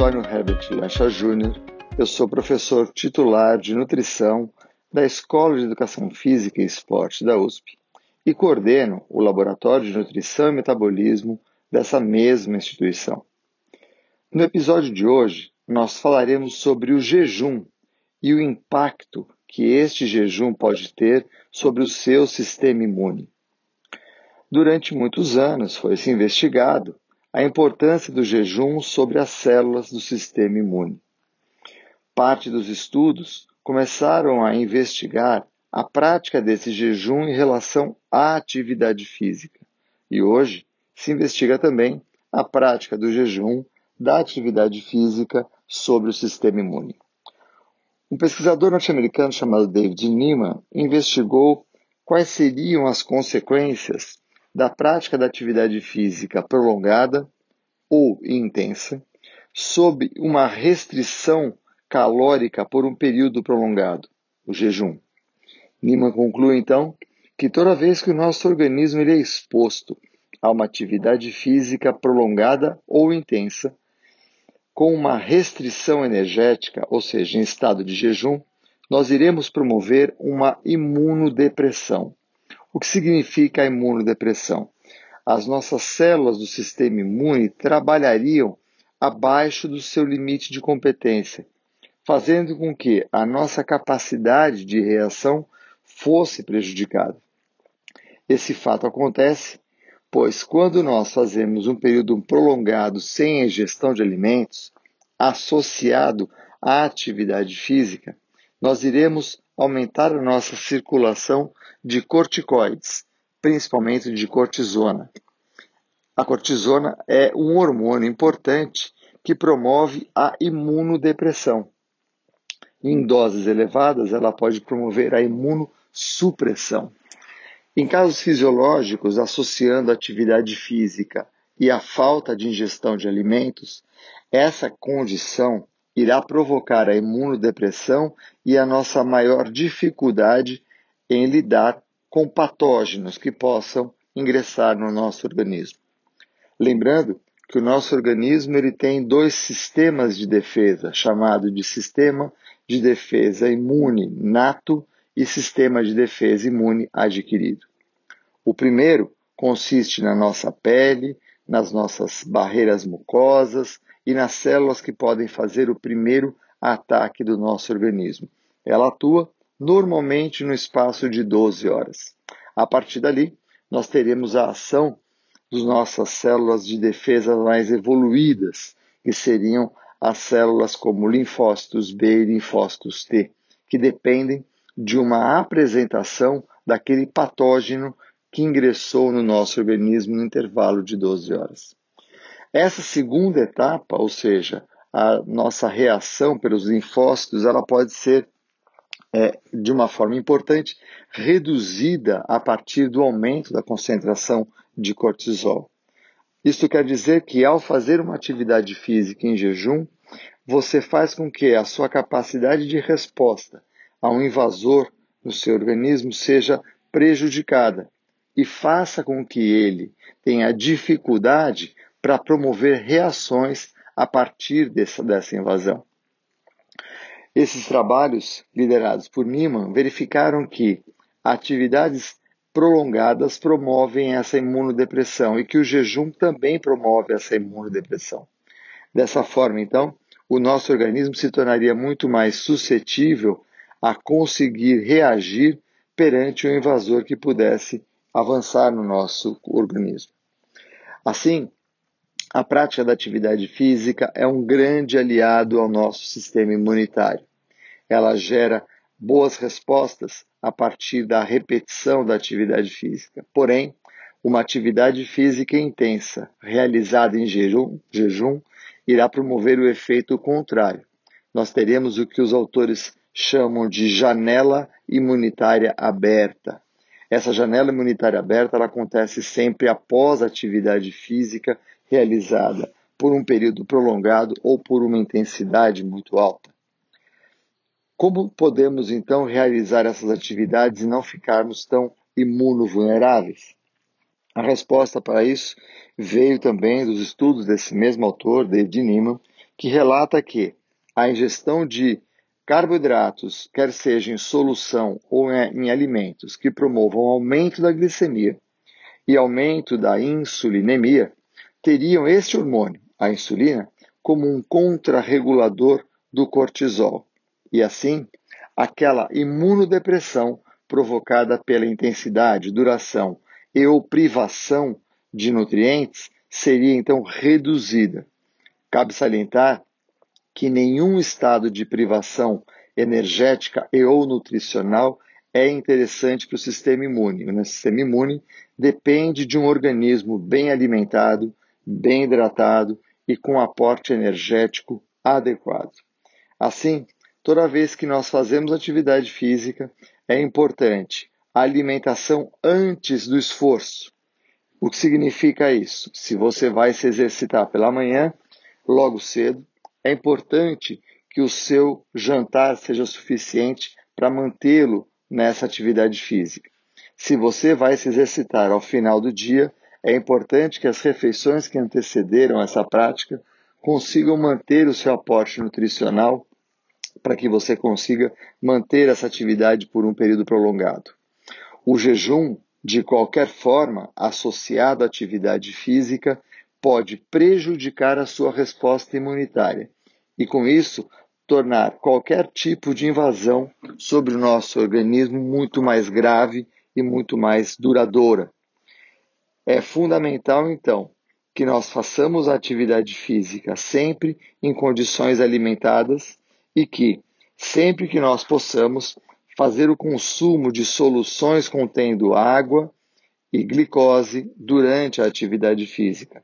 Antônio Herbert Lancha Júnior, eu sou professor titular de nutrição da Escola de Educação Física e Esporte da USP e coordeno o Laboratório de Nutrição e Metabolismo dessa mesma instituição. No episódio de hoje, nós falaremos sobre o jejum e o impacto que este jejum pode ter sobre o seu sistema imune. Durante muitos anos foi-se investigado a importância do jejum sobre as células do sistema imune. Parte dos estudos começaram a investigar a prática desse jejum em relação à atividade física. E hoje se investiga também a prática do jejum da atividade física sobre o sistema imune. Um pesquisador norte-americano chamado David Nieman investigou quais seriam as consequências da prática da atividade física prolongada ou intensa sob uma restrição calórica por um período prolongado, o jejum. Nima conclui então que toda vez que o nosso organismo ele é exposto a uma atividade física prolongada ou intensa, com uma restrição energética, ou seja, em estado de jejum, nós iremos promover uma imunodepressão. O que significa a imunodepressão? As nossas células do sistema imune trabalhariam abaixo do seu limite de competência, fazendo com que a nossa capacidade de reação fosse prejudicada. Esse fato acontece pois quando nós fazemos um período prolongado sem ingestão de alimentos, associado à atividade física, nós iremos aumentar a nossa circulação de corticoides, principalmente de cortisona. A cortisona é um hormônio importante que promove a imunodepressão. Em doses elevadas, ela pode promover a imunossupressão. Em casos fisiológicos associando a atividade física e a falta de ingestão de alimentos, essa condição irá provocar a imunodepressão e a nossa maior dificuldade em lidar com patógenos que possam ingressar no nosso organismo. Lembrando que o nosso organismo ele tem dois sistemas de defesa, chamado de sistema de defesa imune nato e sistema de defesa imune adquirido. O primeiro consiste na nossa pele, nas nossas barreiras mucosas, e nas células que podem fazer o primeiro ataque do nosso organismo. Ela atua normalmente no espaço de 12 horas. A partir dali, nós teremos a ação das nossas células de defesa mais evoluídas, que seriam as células como linfócitos B e linfócitos T, que dependem de uma apresentação daquele patógeno que ingressou no nosso organismo no intervalo de 12 horas. Essa segunda etapa, ou seja, a nossa reação pelos linfócitos, ela pode ser, é, de uma forma importante, reduzida a partir do aumento da concentração de cortisol. Isso quer dizer que, ao fazer uma atividade física em jejum, você faz com que a sua capacidade de resposta a um invasor no seu organismo seja prejudicada e faça com que ele tenha dificuldade para promover reações a partir dessa, dessa invasão. Esses trabalhos, liderados por Niemann, verificaram que atividades prolongadas promovem essa imunodepressão e que o jejum também promove essa imunodepressão. Dessa forma, então, o nosso organismo se tornaria muito mais suscetível a conseguir reagir perante um invasor que pudesse avançar no nosso organismo. Assim, a prática da atividade física é um grande aliado ao nosso sistema imunitário. Ela gera boas respostas a partir da repetição da atividade física. Porém, uma atividade física intensa, realizada em jejum, jejum, irá promover o efeito contrário. Nós teremos o que os autores chamam de janela imunitária aberta. Essa janela imunitária aberta acontece sempre após a atividade física realizada por um período prolongado ou por uma intensidade muito alta. Como podemos então realizar essas atividades e não ficarmos tão imunovulneráveis? A resposta para isso veio também dos estudos desse mesmo autor, David Niemann, que relata que a ingestão de carboidratos, quer seja em solução ou em alimentos que promovam aumento da glicemia e aumento da insulinemia, teriam este hormônio, a insulina, como um contrarregulador do cortisol. E assim, aquela imunodepressão provocada pela intensidade, duração e ou privação de nutrientes seria então reduzida. Cabe salientar que nenhum estado de privação energética e ou nutricional é interessante para o sistema imune. O sistema imune depende de um organismo bem alimentado, bem hidratado e com aporte energético adequado. Assim, toda vez que nós fazemos atividade física, é importante a alimentação antes do esforço. O que significa isso? Se você vai se exercitar pela manhã, logo cedo, é importante que o seu jantar seja suficiente para mantê-lo nessa atividade física. Se você vai se exercitar ao final do dia, é importante que as refeições que antecederam essa prática consigam manter o seu aporte nutricional para que você consiga manter essa atividade por um período prolongado. O jejum, de qualquer forma, associado à atividade física, pode prejudicar a sua resposta imunitária e, com isso, tornar qualquer tipo de invasão sobre o nosso organismo muito mais grave e muito mais duradoura. É fundamental, então, que nós façamos a atividade física sempre em condições alimentadas e que, sempre que nós possamos, fazer o consumo de soluções contendo água e glicose durante a atividade física.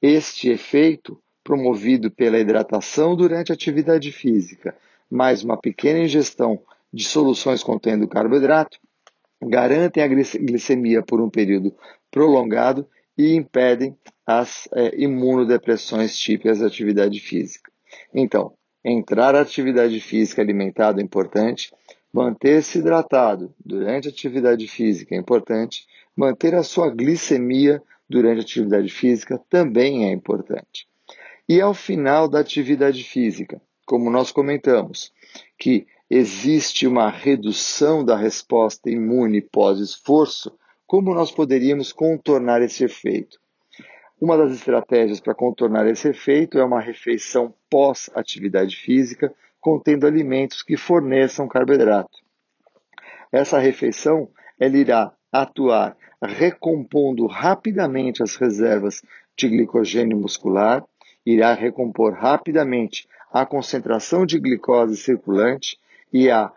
Este efeito, promovido pela hidratação durante a atividade física, mais uma pequena ingestão de soluções contendo carboidrato, garantem a glicemia por um período prolongado e impedem as é, imunodepressões típicas da atividade física. Então, entrar à atividade física alimentada é importante, manter-se hidratado durante a atividade física é importante, manter a sua glicemia durante a atividade física também é importante. E ao final da atividade física, como nós comentamos, que existe uma redução da resposta imune pós-esforço, como nós poderíamos contornar esse efeito? Uma das estratégias para contornar esse efeito é uma refeição pós-atividade física, contendo alimentos que forneçam carboidrato. Essa refeição ela irá atuar recompondo rapidamente as reservas de glicogênio muscular, irá recompor rapidamente a concentração de glicose circulante e a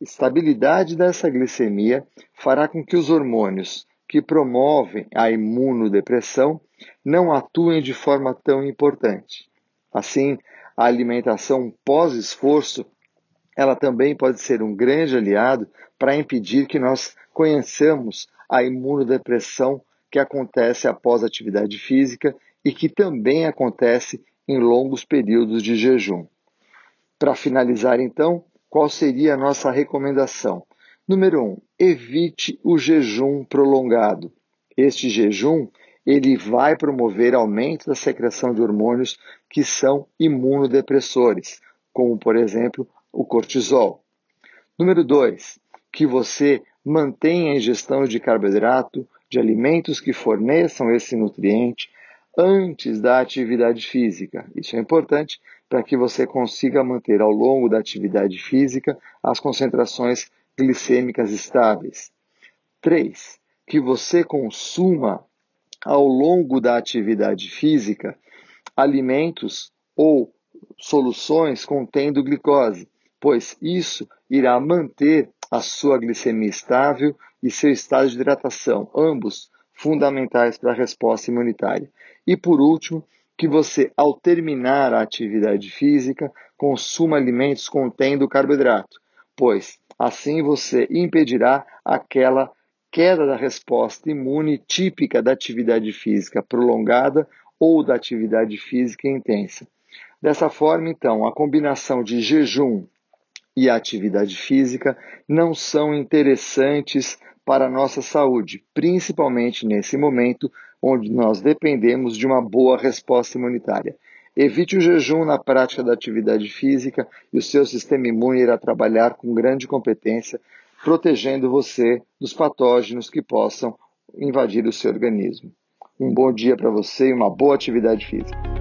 estabilidade dessa glicemia fará com que os hormônios que promovem a imunodepressão não atuem de forma tão importante. Assim, a alimentação pós-esforço ela também pode ser um grande aliado para impedir que nós conheçamos a imunodepressão que acontece após atividade física e que também acontece em longos períodos de jejum. Para finalizar, então, qual seria a nossa recomendação? Número 1, um, evite o jejum prolongado. Este jejum ele vai promover aumento da secreção de hormônios que são imunodepressores, como por exemplo o cortisol. Número 2, que você mantenha a ingestão de carboidrato, de alimentos que forneçam esse nutriente antes da atividade física. Isso é importante para que você consiga manter ao longo da atividade física as concentrações glicêmicas estáveis. 3. Que você consuma ao longo da atividade física alimentos ou soluções contendo glicose, pois isso irá manter a sua glicemia estável e seu estado de hidratação, ambos fundamentais para a resposta imunitária. E por último, que você, ao terminar a atividade física, consuma alimentos contendo carboidrato, pois assim você impedirá aquela queda da resposta imune típica da atividade física prolongada ou da atividade física intensa. Dessa forma, então, a combinação de jejum e atividade física não são interessantes para a nossa saúde, principalmente nesse momento onde nós dependemos de uma boa resposta imunitária. Evite o jejum na prática da atividade física e o seu sistema imune irá trabalhar com grande competência, protegendo você dos patógenos que possam invadir o seu organismo. Um bom dia para você e uma boa atividade física.